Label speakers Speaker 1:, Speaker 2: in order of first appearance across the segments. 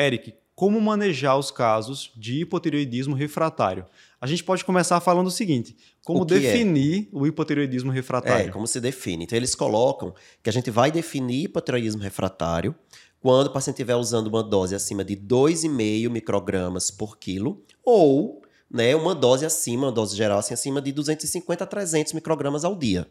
Speaker 1: Eric, como manejar os casos de hipotireoidismo refratário? A gente pode começar falando o seguinte: como o é? definir é? o hipotireoidismo refratário?
Speaker 2: É, como se define. Então, eles colocam que a gente vai definir hipotireoidismo refratário quando o paciente estiver usando uma dose acima de 2,5 microgramas por quilo ou né, uma dose acima, uma dose geral assim, acima de 250 a 300 microgramas ao dia.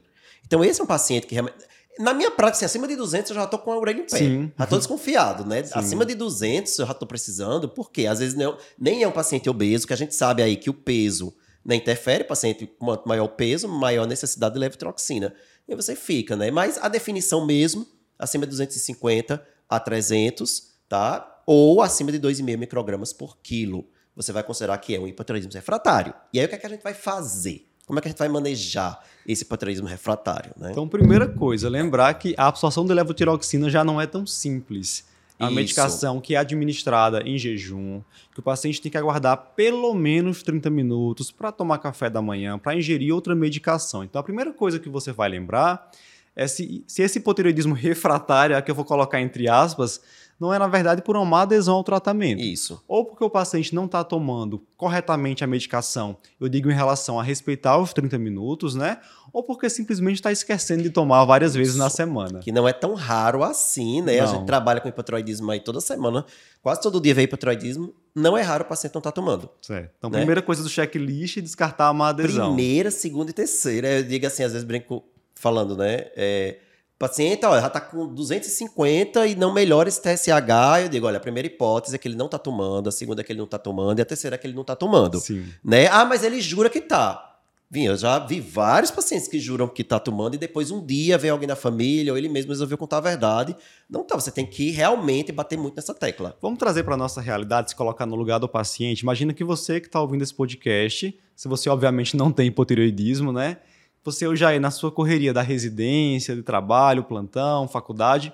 Speaker 2: Então, esse é um paciente que realmente. Na minha prática, assim, acima de 200 eu já estou com a orelha em pé. Sim. Já estou desconfiado, né? Sim. Acima de 200 eu já estou precisando, porque às vezes não, nem é um paciente obeso, que a gente sabe aí que o peso né, interfere, paciente com maior peso, maior necessidade de levotiroxina. E você fica, né? Mas a definição mesmo, acima de 250 a 300, tá? Ou acima de 2,5 microgramas por quilo. Você vai considerar que é um hipotireoidismo refratário. E aí o que, é que a gente vai fazer? Como é que a gente vai manejar esse hipotireoidismo refratário? Né?
Speaker 1: Então, primeira coisa, lembrar que a absorção de levotiroxina já não é tão simples. A Isso. medicação que é administrada em jejum, que o paciente tem que aguardar pelo menos 30 minutos para tomar café da manhã, para ingerir outra medicação. Então, a primeira coisa que você vai lembrar é se, se esse hipotireoidismo refratário, que eu vou colocar entre aspas, não é, na verdade, por uma má adesão ao tratamento.
Speaker 2: Isso.
Speaker 1: Ou porque o paciente não está tomando corretamente a medicação, eu digo em relação a respeitar os 30 minutos, né? Ou porque simplesmente está esquecendo de tomar várias vezes na semana.
Speaker 2: Que não é tão raro assim, né? Não. A gente trabalha com hipotiroidismo aí toda semana, quase todo dia vem hipotiroidismo, não é raro o paciente não estar tá tomando.
Speaker 1: Certo. Então, né? primeira coisa do checklist é descartar a má adesão.
Speaker 2: Primeira, segunda e terceira. Eu digo assim, às vezes brinco falando, né? É, paciente ó, já está com 250 e não melhora esse TSH. Eu digo, olha, a primeira hipótese é que ele não está tomando, a segunda é que ele não está tomando e a terceira é que ele não está tomando.
Speaker 1: Sim.
Speaker 2: Né? Ah, mas ele jura que está. Vim, eu já vi vários pacientes que juram que está tomando e depois um dia vem alguém da família ou ele mesmo resolveu contar a verdade. Não tá, você tem que realmente bater muito nessa tecla.
Speaker 1: Vamos trazer para nossa realidade, se colocar no lugar do paciente. Imagina que você que está ouvindo esse podcast, se você obviamente não tem hipotireoidismo, né? Você hoje aí na sua correria da residência, de trabalho, plantão, faculdade,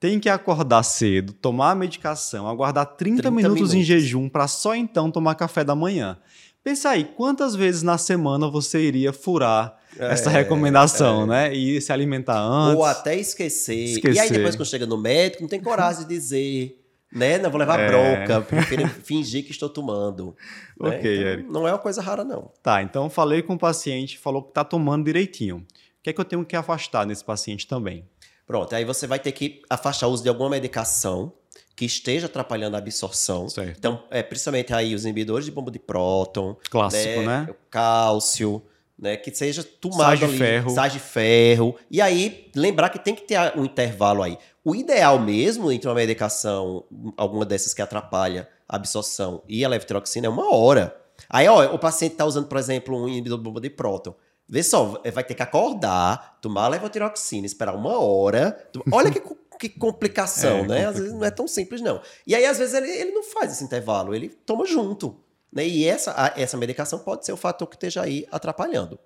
Speaker 1: tem que acordar cedo, tomar a medicação, aguardar 30, 30 minutos, minutos em jejum para só então tomar café da manhã. Pensa aí, quantas vezes na semana você iria furar é, essa recomendação, é. né? E se alimentar antes.
Speaker 2: Ou até esquecer. esquecer. E aí depois quando chega no médico, não tem coragem de dizer né? Não vou levar é... bronca, prefiro fingir que estou tomando.
Speaker 1: Né? Ok,
Speaker 2: então,
Speaker 1: Eric.
Speaker 2: Não é uma coisa rara, não.
Speaker 1: Tá, então falei com o paciente, falou que está tomando direitinho. O que é que eu tenho que afastar nesse paciente também?
Speaker 2: Pronto, aí você vai ter que afastar o uso de alguma medicação que esteja atrapalhando a absorção.
Speaker 1: Certo.
Speaker 2: Então, é, principalmente aí os inibidores de bomba de próton.
Speaker 1: Clássico, né? né?
Speaker 2: Cálcio, né? Que seja tomado
Speaker 1: sais de ferro.
Speaker 2: Sais de ferro. E aí, lembrar que tem que ter um intervalo aí. O ideal mesmo entre uma medicação, alguma dessas que atrapalha a absorção e a levotiroxina é uma hora. Aí, ó, o paciente está usando, por exemplo, um inibidor de bomba de próton. Vê só, vai ter que acordar, tomar a levotiroxina, esperar uma hora. Olha que, que complicação, é, né? Às vezes não é tão simples, não. E aí, às vezes, ele, ele não faz esse intervalo, ele toma junto. Né? E essa, essa medicação pode ser o fator que esteja aí atrapalhando.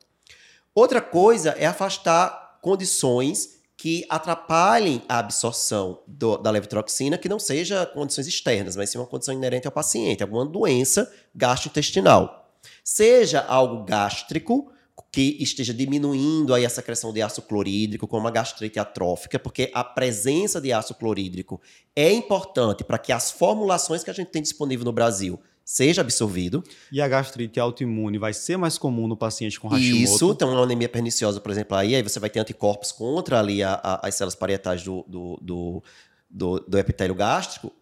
Speaker 2: Outra coisa é afastar condições que atrapalhem a absorção do, da levotiroxina, que não seja condições externas, mas sim uma condição inerente ao paciente, alguma doença gastrointestinal. Seja algo gástrico, que esteja diminuindo aí a secreção de ácido clorídrico, como a gastrite atrófica, porque a presença de ácido clorídrico é importante para que as formulações que a gente tem disponível no Brasil seja absorvido.
Speaker 1: E a gastrite autoimune vai ser mais comum no paciente com Hashimoto?
Speaker 2: Isso, então uma anemia perniciosa, por exemplo, aí, aí você vai ter anticorpos contra ali a, a, as células parietais do, do, do, do, do epitélio gástrico,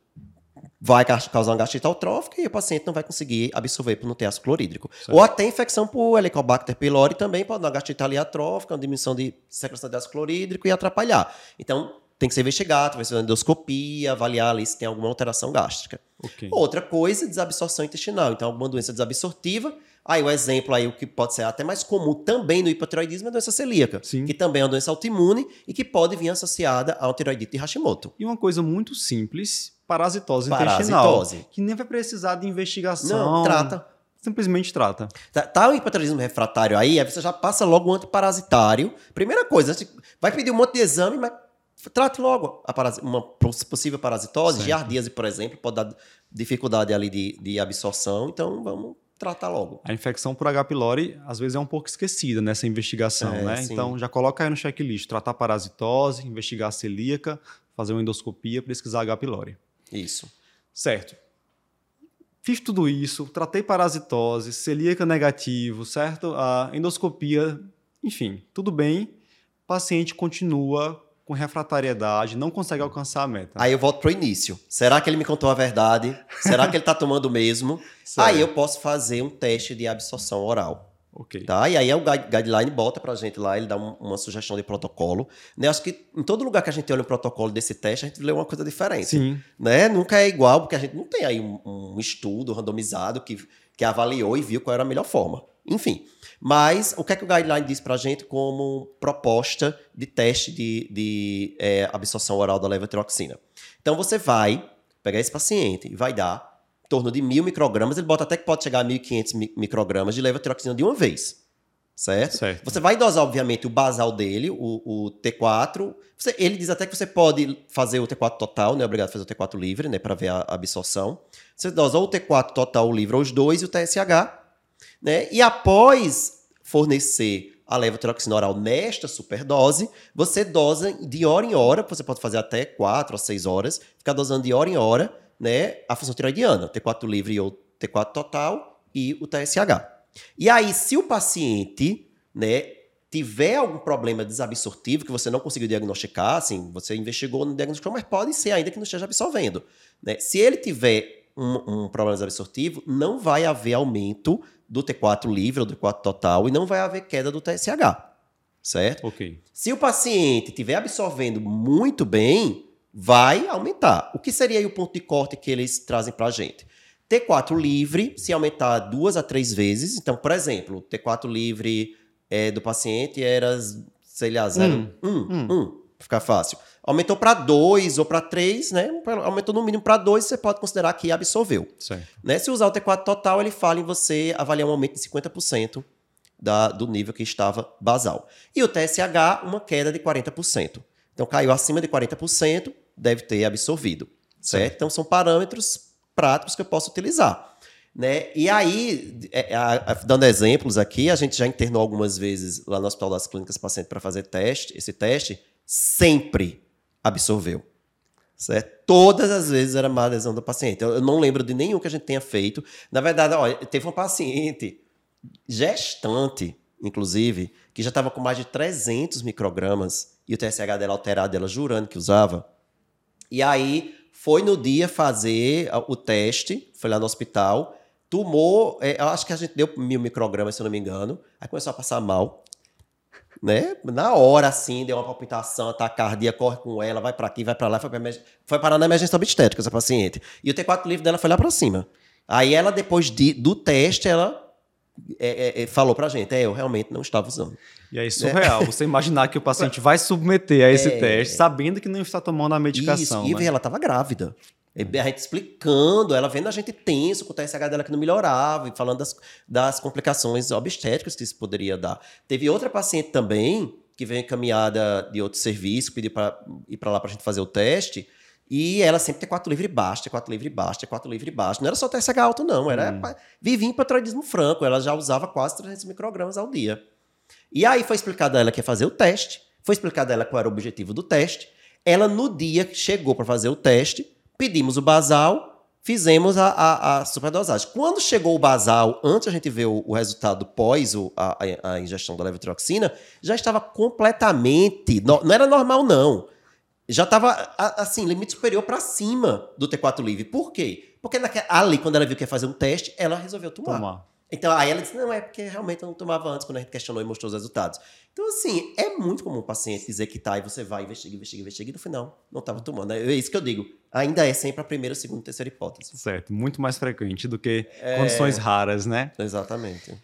Speaker 2: vai causar uma gastrite autrófica e o paciente não vai conseguir absorver por não ter ácido clorídrico. Certo. Ou até infecção por Helicobacter pylori também pode dar uma gastrite ali atrófica, uma diminuição de secreção de ácido clorídrico e atrapalhar. Então, tem que ser investigado, vai ser uma endoscopia, avaliar ali se tem alguma alteração gástrica.
Speaker 1: Okay.
Speaker 2: Outra coisa, desabsorção intestinal. Então, alguma doença desabsortiva. Aí, o exemplo aí, o que pode ser até mais comum também no hipotiroidismo é a doença celíaca,
Speaker 1: Sim.
Speaker 2: que também é uma doença autoimune e que pode vir associada ao tiroidite de Hashimoto.
Speaker 1: E uma coisa muito simples, parasitose, parasitose. intestinal. Que nem vai precisar de investigação.
Speaker 2: Não, trata
Speaker 1: simplesmente trata.
Speaker 2: Tá, tá o hipotiroidismo refratário aí, aí você já passa logo o antiparasitário. Primeira coisa, vai pedir um monte de exame, mas trate logo uma possível parasitose, certo. giardíase, por exemplo, pode dar dificuldade ali de, de absorção, então vamos tratar logo.
Speaker 1: A infecção por H. pylori às vezes é um pouco esquecida nessa investigação, é, né? Sim. Então já coloca aí no checklist, tratar parasitose, investigar a celíaca, fazer uma endoscopia, pesquisar H. pylori.
Speaker 2: Isso.
Speaker 1: Certo. Fiz tudo isso, tratei parasitose, celíaca negativo, certo? A endoscopia, enfim, tudo bem. O paciente continua com refratariedade, não consegue alcançar a meta.
Speaker 2: Aí eu volto pro início. Será que ele me contou a verdade? Será que ele tá tomando mesmo? Aí eu posso fazer um teste de absorção oral.
Speaker 1: Ok.
Speaker 2: Tá? E aí o guideline bota pra gente lá, ele dá um, uma sugestão de protocolo. Né? Acho que em todo lugar que a gente olha o protocolo desse teste, a gente lê uma coisa diferente.
Speaker 1: Sim.
Speaker 2: Né? Nunca é igual, porque a gente não tem aí um, um estudo randomizado que, que avaliou e viu qual era a melhor forma. Enfim. Mas o que é que o guideline diz pra gente como proposta de teste de, de é, absorção oral da levotiroxina? Então você vai pegar esse paciente e vai dar torno de mil microgramas, ele bota até que pode chegar a 1.500 microgramas de levotiroxina de uma vez. Certo?
Speaker 1: certo?
Speaker 2: Você vai dosar, obviamente, o basal dele, o, o T4. Você, ele diz até que você pode fazer o T4 total, não é obrigado a fazer o T4 livre, né? Para ver a absorção. Você dosa ou o T4 total livre, ou os dois, e o TSH. Né? E após fornecer a levotiroxina oral nesta superdose, você dosa de hora em hora, você pode fazer até 4 a 6 horas, ficar dosando de hora em hora, né, a função tiroidiana, T4 livre ou T4 total e o TSH. E aí, se o paciente, né, tiver algum problema desabsortivo que você não conseguiu diagnosticar, assim, você investigou no diagnóstico, mas pode ser ainda que não esteja absorvendo. Né? Se ele tiver um, um, problema desabsortivo, não vai haver aumento do T4 livre ou do T4 total e não vai haver queda do TSH. Certo?
Speaker 1: Ok.
Speaker 2: Se o paciente estiver absorvendo muito bem, vai aumentar. O que seria o ponto de corte que eles trazem para a gente? T4 livre, se aumentar duas a três vezes. Então, por exemplo, T4 livre é, do paciente era, sei lá, 0, 1, um, 1, um, hum. Ficar fácil. Aumentou para 2 ou para 3, né? Aumentou no mínimo para 2, você pode considerar que absorveu. Né? Se usar o T4 total, ele fala em você avaliar um aumento de 50% da, do nível que estava basal. E o TSH, uma queda de 40%. Então caiu acima de 40%, deve ter absorvido. Certo? certo? Então são parâmetros práticos que eu posso utilizar. Né? E aí, é, é, dando exemplos aqui, a gente já internou algumas vezes lá no Hospital das Clínicas paciente para fazer teste. Esse teste sempre absorveu. Certo? Todas as vezes era má adesão do paciente. Eu não lembro de nenhum que a gente tenha feito. Na verdade, teve um paciente gestante, inclusive, que já estava com mais de 300 microgramas e o TSH dela alterado, ela jurando que usava. E aí foi no dia fazer o teste, foi lá no hospital, tomou, é, acho que a gente deu mil microgramas, se eu não me engano, aí começou a passar mal. Né? Na hora, assim, deu uma palpitação, cardíaca, corre com ela, vai para aqui, vai para lá, foi, pra, foi parar na emergência obstétrica essa paciente. E o T4 livre dela foi lá para cima. Aí ela, depois de, do teste, ela é, é, é, falou pra gente, é, eu realmente não estava usando.
Speaker 1: E é surreal, você imaginar que o paciente vai submeter a esse é, teste sabendo que não está tomando a medicação.
Speaker 2: Isso,
Speaker 1: né?
Speaker 2: e ela estava grávida. A gente explicando, ela vendo a gente tenso com o TSH dela que não melhorava, e falando das, das complicações obstétricas que isso poderia dar. Teve outra paciente também, que veio encaminhada de outro serviço, pediu para ir para lá para a gente fazer o teste, e ela sempre T4 livre baixo, T4 livre baixo, T4 livre baixo. Não era só TSH alto, não. Era hum. vivia em patriotismo franco. Ela já usava quase 300 microgramas ao dia. E aí foi explicado a ela que ia fazer o teste. Foi explicado a ela qual era o objetivo do teste. Ela, no dia que chegou para fazer o teste, pedimos o basal, fizemos a, a, a, superdosagem. Quando chegou o basal, antes a gente ver o, o resultado pós o, a, a, ingestão da levotiroxina, já estava completamente. No, não era normal, não já estava, assim, limite superior para cima do T4 livre. Por quê? Porque naquela, ali, quando ela viu que ia fazer um teste, ela resolveu tomar. tomar. Então, aí ela disse, não, é porque realmente eu não tomava antes, quando a gente questionou e mostrou os resultados. Então, assim, é muito comum o paciente dizer que tá, e você vai, investiga, investiga, investiga, e no final não estava tomando. É isso que eu digo. Ainda é sempre a primeira, segunda, terceira hipótese.
Speaker 1: Certo, muito mais frequente do que é... condições raras, né?
Speaker 2: Exatamente.